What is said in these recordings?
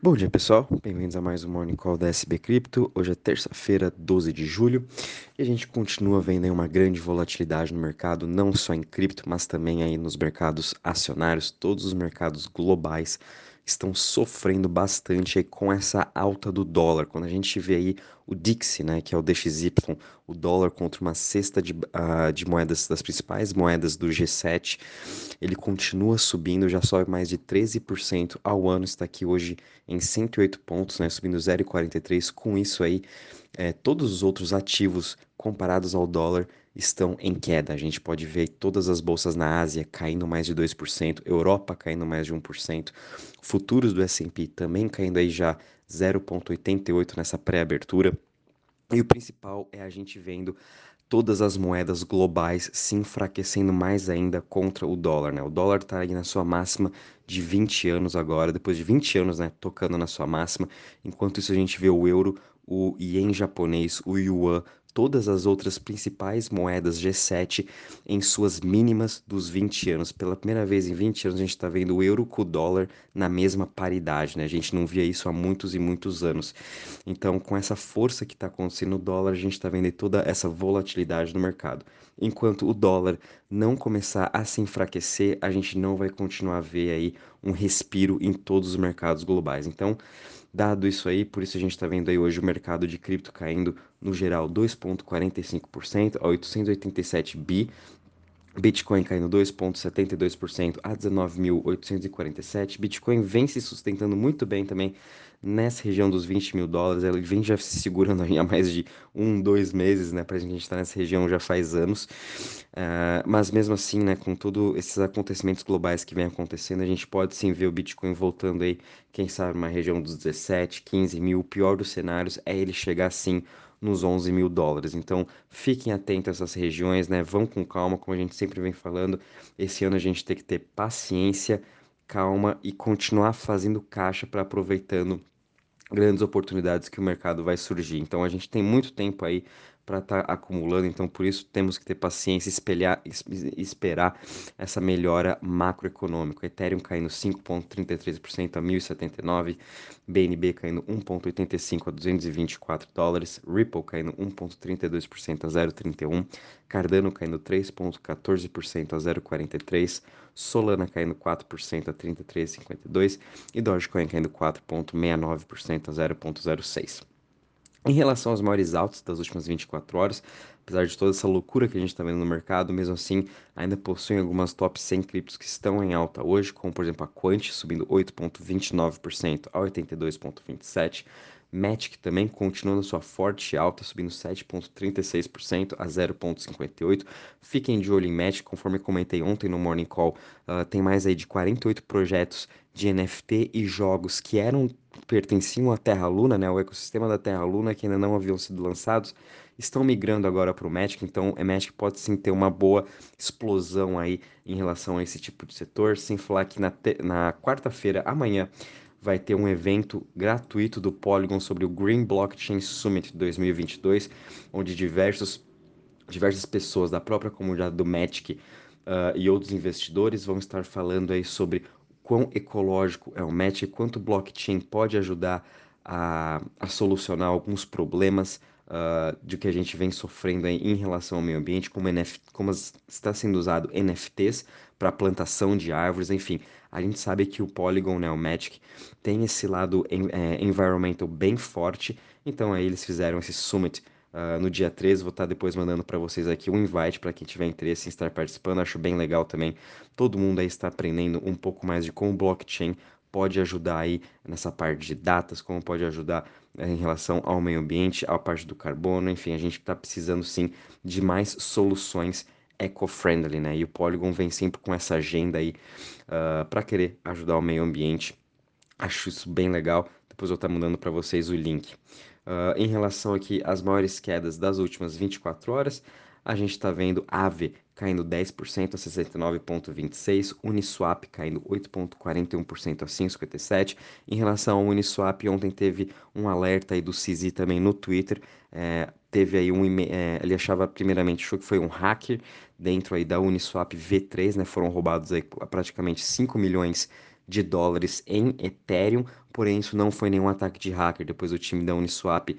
Bom dia pessoal, bem-vindos a mais um Morning Call da SB Cripto. Hoje é terça-feira, 12 de julho, e a gente continua vendo uma grande volatilidade no mercado, não só em cripto, mas também aí nos mercados acionários, todos os mercados globais estão sofrendo bastante aí com essa alta do dólar. Quando a gente vê aí o DXY, né, que é o DXY, o dólar contra uma cesta de, uh, de moedas, das principais moedas do G7, ele continua subindo, já sobe mais de 13% ao ano, está aqui hoje em 108 pontos, né, subindo 0,43. Com isso aí, é, todos os outros ativos comparados ao dólar estão em queda. A gente pode ver todas as bolsas na Ásia caindo mais de 2%, Europa caindo mais de 1%, futuros do S&P também caindo aí já 0,88 nessa pré-abertura. E o principal é a gente vendo todas as moedas globais se enfraquecendo mais ainda contra o dólar, né? O dólar está aí na sua máxima de 20 anos agora, depois de 20 anos, né, tocando na sua máxima. Enquanto isso a gente vê o euro, o ien japonês, o yuan todas as outras principais moedas G7 em suas mínimas dos 20 anos. Pela primeira vez em 20 anos, a gente está vendo o euro com o dólar na mesma paridade, né? A gente não via isso há muitos e muitos anos. Então, com essa força que está acontecendo no dólar, a gente está vendo toda essa volatilidade no mercado. Enquanto o dólar não começar a se enfraquecer, a gente não vai continuar a ver aí um respiro em todos os mercados globais. Então, Dado isso aí, por isso a gente está vendo aí hoje o mercado de cripto caindo no geral 2,45% a 887 bi. Bitcoin caindo 2,72% a 19.847. Bitcoin vem se sustentando muito bem também nessa região dos 20 mil dólares. Ela vem já se segurando há mais de um, dois meses, né? Pra gente estar tá nessa região já faz anos. Uh, mas mesmo assim, né, com todos esses acontecimentos globais que vem acontecendo, a gente pode sim ver o Bitcoin voltando aí, quem sabe, uma região dos 17, 15 mil. O pior dos cenários é ele chegar sim nos 11 mil dólares. Então, fiquem atentos a essas regiões, né? Vão com calma, como a gente sempre vem falando. Esse ano a gente tem que ter paciência, calma e continuar fazendo caixa para aproveitando grandes oportunidades que o mercado vai surgir. Então a gente tem muito tempo aí para estar tá acumulando, então por isso temos que ter paciência, espelhar, esperar essa melhora macroeconômica. Ethereum caindo 5,33% a 1.079, BNB caindo 1,85 a 224 dólares, Ripple caindo 1,32% a 0,31, Cardano caindo 3,14% a 0,43, Solana caindo 4% a 33,52 e Dogecoin caindo 4,69% a 0,06. Em relação aos maiores altos das últimas 24 horas, apesar de toda essa loucura que a gente está vendo no mercado, mesmo assim, ainda possuem algumas top 100 criptos que estão em alta hoje, como por exemplo a Quant subindo 8,29% a 82,27%. Matic também continuando sua forte alta, subindo 7,36% a 0,58%. Fiquem de olho em Matic, conforme comentei ontem no Morning Call, uh, tem mais aí de 48 projetos de NFT e jogos que eram pertenciam à Terra Luna, né, o ecossistema da Terra Luna, que ainda não haviam sido lançados, estão migrando agora para o Magic, então o Magic pode sim ter uma boa explosão aí em relação a esse tipo de setor, sem falar que na, na quarta-feira, amanhã, vai ter um evento gratuito do Polygon sobre o Green Blockchain Summit 2022, onde diversos, diversas pessoas da própria comunidade do Magic uh, e outros investidores vão estar falando aí sobre quão ecológico é o match, quanto blockchain pode ajudar a, a solucionar alguns problemas uh, de que a gente vem sofrendo em relação ao meio ambiente, como, NF, como está sendo usado NFTs para plantação de árvores, enfim. A gente sabe que o Polygon, né, o Magic, tem esse lado é, environmental bem forte, então aí eles fizeram esse summit Uh, no dia 13. Vou estar depois mandando para vocês aqui um invite para quem tiver interesse em estar participando. Acho bem legal também. Todo mundo aí está aprendendo um pouco mais de como o blockchain pode ajudar aí nessa parte de datas, como pode ajudar né, em relação ao meio ambiente, à parte do carbono, enfim, a gente está precisando sim de mais soluções eco-friendly, né? E o Polygon vem sempre com essa agenda aí uh, ah, para querer ajudar o meio ambiente. Acho isso bem legal. Depois eu vou estar mandando para vocês o link. Uh, em relação aqui às maiores quedas das últimas 24 horas, a gente está vendo AVE caindo 10% a 69,26%, Uniswap caindo 8,41% a 5,57%. Em relação ao Uniswap, ontem teve um alerta aí do CZ também no Twitter, é, teve aí um é, ele achava primeiramente achou que foi um hacker dentro aí da Uniswap V3, né? Foram roubados aí praticamente 5 milhões de dólares em Ethereum, porém isso não foi nenhum ataque de hacker. Depois o time da Uniswap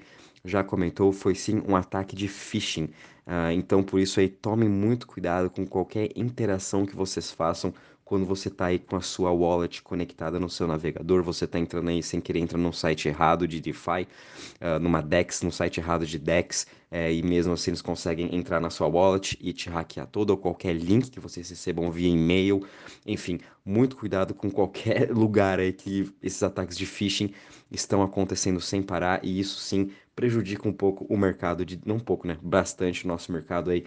já comentou, foi sim um ataque de phishing. Uh, então, por isso aí, tomem muito cuidado com qualquer interação que vocês façam quando você está aí com a sua wallet conectada no seu navegador, você está entrando aí sem querer entrar num site errado de DeFi, uh, numa DEX, no site errado de DEX, é, e mesmo assim eles conseguem entrar na sua wallet e te hackear todo ou qualquer link que vocês recebam via e-mail. Enfim, muito cuidado com qualquer lugar aí que esses ataques de phishing estão acontecendo sem parar, e isso sim prejudica um pouco o mercado, de, não um pouco, né? Bastante o nosso mercado aí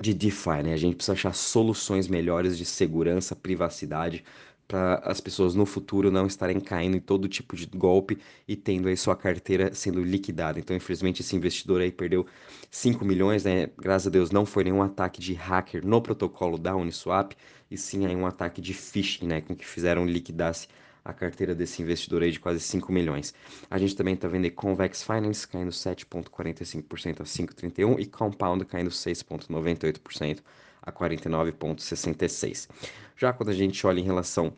de DeFi, né? A gente precisa achar soluções melhores de segurança, privacidade, para as pessoas no futuro não estarem caindo em todo tipo de golpe e tendo aí sua carteira sendo liquidada. Então, infelizmente, esse investidor aí perdeu 5 milhões, né? Graças a Deus não foi nenhum ataque de hacker no protocolo da Uniswap, e sim aí um ataque de phishing, né? Com que fizeram liquidasse a carteira desse investidor aí de quase 5 milhões. A gente também está vendo Convex Finance caindo 7,45% a 5,31% e Compound caindo 6,98% a 49,66%. Já quando a gente olha em relação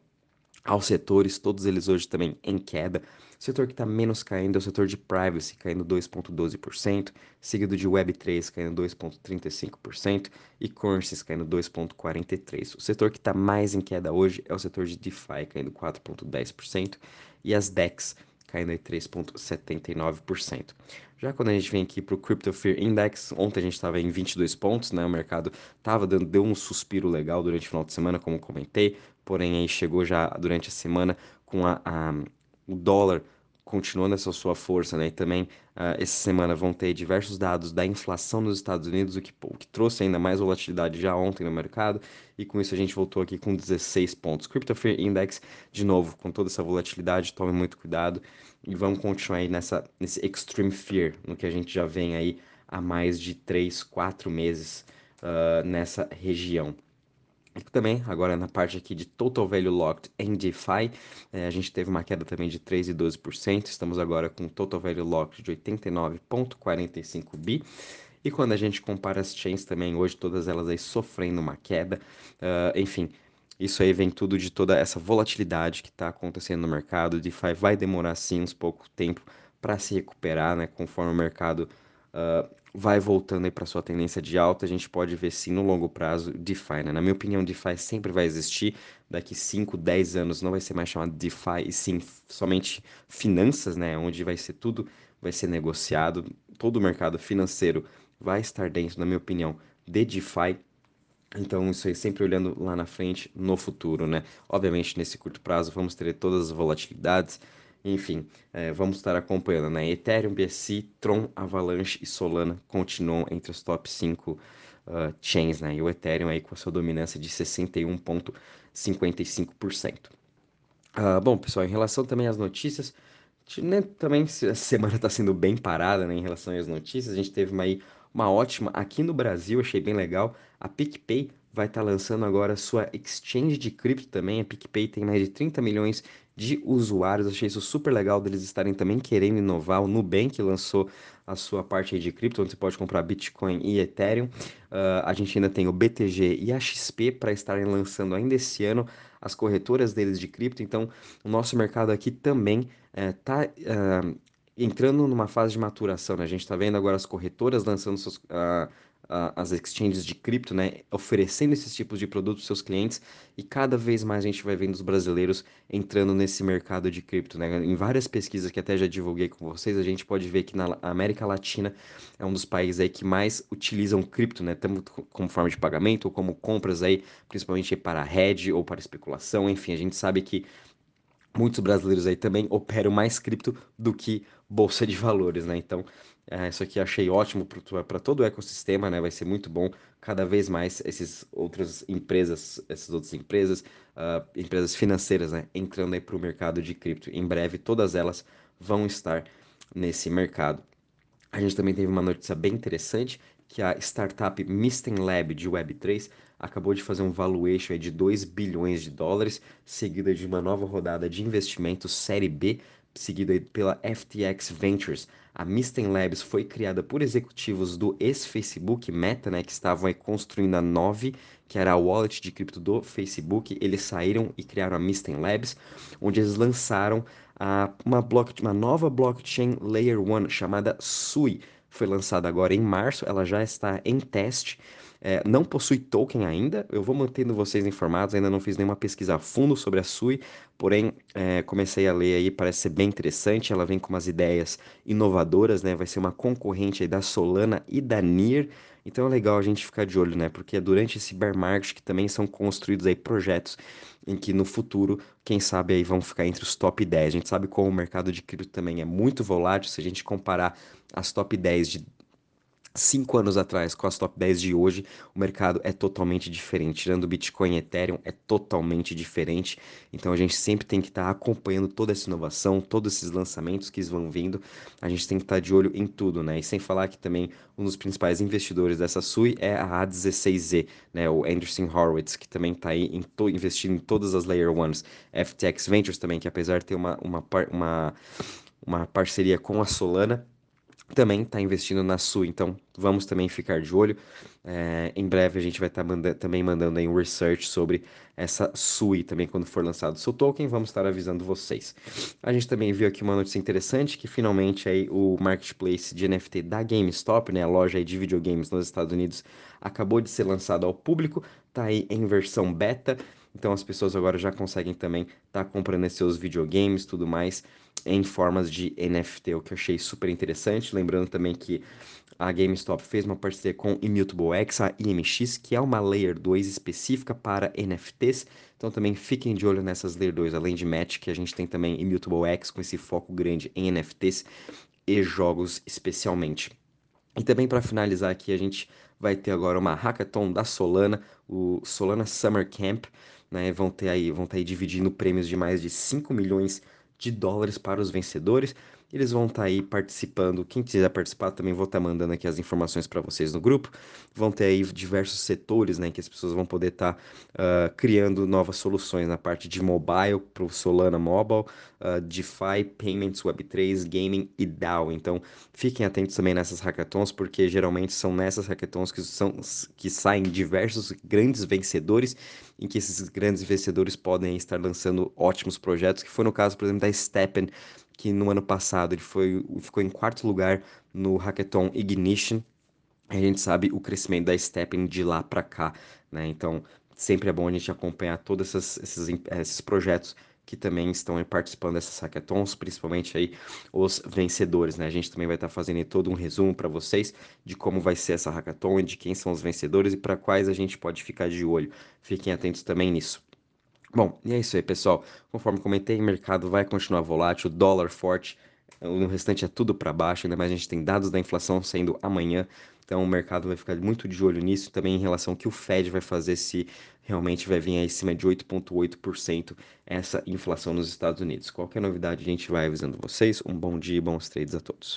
aos setores, todos eles hoje também em queda. O setor que está menos caindo é o setor de privacy, caindo 2,12%, seguido de Web3 caindo 2,35% e currencies caindo 2,43%. O setor que está mais em queda hoje é o setor de DeFi, caindo 4,10% e as DEX caindo 3,79%. Já quando a gente vem aqui para o Crypto Fear Index, ontem a gente estava em 22 pontos, né? O mercado tava dando, deu um suspiro legal durante o final de semana, como comentei, porém aí chegou já durante a semana com a, a o dólar continuando essa sua força, né? E também uh, essa semana vão ter diversos dados da inflação nos Estados Unidos, o que, o que trouxe ainda mais volatilidade já ontem no mercado, e com isso a gente voltou aqui com 16 pontos. Crypto Fear Index, de novo, com toda essa volatilidade, tome muito cuidado e vamos continuar aí nessa, nesse Extreme Fear, no que a gente já vem aí há mais de 3, 4 meses uh, nessa região. Também, agora na parte aqui de Total Value Locked em DeFi, é, a gente teve uma queda também de 3,12%, estamos agora com Total Value Locked de 89,45 bi. E quando a gente compara as chains também, hoje todas elas aí sofrendo uma queda, uh, enfim, isso aí vem tudo de toda essa volatilidade que está acontecendo no mercado. DeFi vai demorar sim uns pouco tempo para se recuperar, né, conforme o mercado uh, vai voltando para sua tendência de alta, a gente pode ver sim no longo prazo DeFi. Né? Na minha opinião, DeFi sempre vai existir. Daqui 5, 10 anos não vai ser mais chamado DeFi, e sim somente finanças, né? onde vai ser tudo, vai ser negociado. Todo o mercado financeiro vai estar dentro, na minha opinião, de DeFi. Então, isso aí sempre olhando lá na frente, no futuro, né? Obviamente, nesse curto prazo, vamos ter todas as volatilidades, enfim, é, vamos estar acompanhando, né? Ethereum, BSC, Tron, Avalanche e Solana continuam entre os top 5 uh, chains, né? E o Ethereum aí com a sua dominância de 61,55%. Uh, ah, bom, pessoal, em relação também às notícias, né, também a semana está sendo bem parada né, em relação às notícias. A gente teve uma, aí, uma ótima aqui no Brasil, achei bem legal. A PicPay vai estar tá lançando agora sua exchange de cripto também. A PicPay tem mais de 30 milhões de usuários. Achei isso super legal deles estarem também querendo inovar. O Nubank lançou a sua parte de cripto, onde você pode comprar Bitcoin e Ethereum. Uh, a gente ainda tem o BTG e a XP para estarem lançando ainda esse ano as corretoras deles de cripto. Então, o nosso mercado aqui também está uh, uh, entrando numa fase de maturação. Né? A gente está vendo agora as corretoras lançando suas, uh, as exchanges de cripto, né, oferecendo esses tipos de produtos aos seus clientes e cada vez mais a gente vai vendo os brasileiros entrando nesse mercado de cripto, né? Em várias pesquisas que até já divulguei com vocês, a gente pode ver que na América Latina é um dos países aí que mais utilizam cripto, né, tanto como forma de pagamento ou como compras aí, principalmente para hedge ou para especulação, enfim, a gente sabe que muitos brasileiros aí também operam mais cripto do que bolsa de valores, né? Então, é, isso aqui achei ótimo para todo o ecossistema, né? Vai ser muito bom cada vez mais essas outras empresas, essas outras empresas, uh, empresas financeiras, né? Entrando aí para o mercado de cripto. Em breve, todas elas vão estar nesse mercado. A gente também teve uma notícia bem interessante que a startup Misten Lab de Web3 acabou de fazer um valuation de 2 bilhões de dólares, seguida de uma nova rodada de investimento Série B seguido aí pela FTX Ventures. A Misten Labs foi criada por executivos do ex-Facebook Meta, né, que estavam construindo a Nove, que era a wallet de cripto do Facebook. Eles saíram e criaram a Misten Labs, onde eles lançaram a, uma, block, uma nova blockchain Layer 1 chamada Sui. Foi lançada agora em março, ela já está em teste. É, não possui token ainda, eu vou mantendo vocês informados, ainda não fiz nenhuma pesquisa a fundo sobre a Sui, porém é, comecei a ler aí, parece ser bem interessante, ela vem com umas ideias inovadoras, né? Vai ser uma concorrente da Solana e da NIR, então é legal a gente ficar de olho, né? Porque é durante esse bear market que também são construídos aí projetos em que no futuro, quem sabe aí vão ficar entre os top 10. A gente sabe como o mercado de cripto também é muito volátil, se a gente comparar as top 10 de cinco anos atrás com as top 10 de hoje, o mercado é totalmente diferente. Tirando Bitcoin e Ethereum, é totalmente diferente. Então a gente sempre tem que estar tá acompanhando toda essa inovação, todos esses lançamentos que vão vindo. A gente tem que estar tá de olho em tudo, né? E sem falar que também um dos principais investidores dessa SUI é a A16Z, né? O Anderson Horowitz, que também está aí investindo em todas as Layer Ones. FTX Ventures também, que apesar de ter uma, uma, uma, uma parceria com a Solana, também está investindo na Sui, então vamos também ficar de olho. É, em breve a gente vai estar tá manda também mandando aí um research sobre essa Sui também quando for lançado o seu token, vamos estar avisando vocês. A gente também viu aqui uma notícia interessante que finalmente aí o marketplace de NFT da GameStop, né, a loja de videogames nos Estados Unidos, acabou de ser lançado ao público, está aí em versão beta. Então as pessoas agora já conseguem também estar tá comprando seus videogames tudo mais em formas de NFT, o que eu achei super interessante. Lembrando também que a GameStop fez uma parceria com Immutable X, a IMX, que é uma Layer 2 específica para NFTs. Então também fiquem de olho nessas Layer 2, além de Match, que a gente tem também Immutable X com esse foco grande em NFTs e jogos especialmente. E também para finalizar aqui, a gente vai ter agora uma hackathon da Solana, o Solana Summer Camp, né? Vão ter aí, vão tá aí dividindo prêmios de mais de 5 milhões de dólares para os vencedores. Eles vão estar tá aí participando. Quem quiser participar, também vou estar tá mandando aqui as informações para vocês no grupo. Vão ter aí diversos setores, né, que as pessoas vão poder estar tá, uh, criando novas soluções na parte de mobile, para o Solana Mobile, uh, DeFi, Payments, Web3, Gaming e DAO. Então, fiquem atentos também nessas hackathons, porque geralmente são nessas hackathons que, são, que saem diversos grandes vencedores, em que esses grandes vencedores podem estar lançando ótimos projetos, que foi no caso, por exemplo, da Steppen, que no ano passado ele foi, ficou em quarto lugar no Hackathon Ignition. A gente sabe o crescimento da Stepping de lá para cá, né? Então, sempre é bom a gente acompanhar todos esses, esses, esses projetos que também estão participando dessas hackathons, principalmente aí os vencedores, né? A gente também vai estar tá fazendo todo um resumo para vocês de como vai ser essa hackathon, de quem são os vencedores e para quais a gente pode ficar de olho. Fiquem atentos também nisso. Bom, e é isso aí, pessoal. Conforme comentei, o mercado vai continuar volátil, dólar forte, no restante é tudo para baixo, ainda mais a gente tem dados da inflação saindo amanhã, então o mercado vai ficar muito de olho nisso, também em relação ao que o Fed vai fazer se realmente vai vir aí cima de 8,8% essa inflação nos Estados Unidos. Qualquer novidade a gente vai avisando vocês. Um bom dia e bons trades a todos.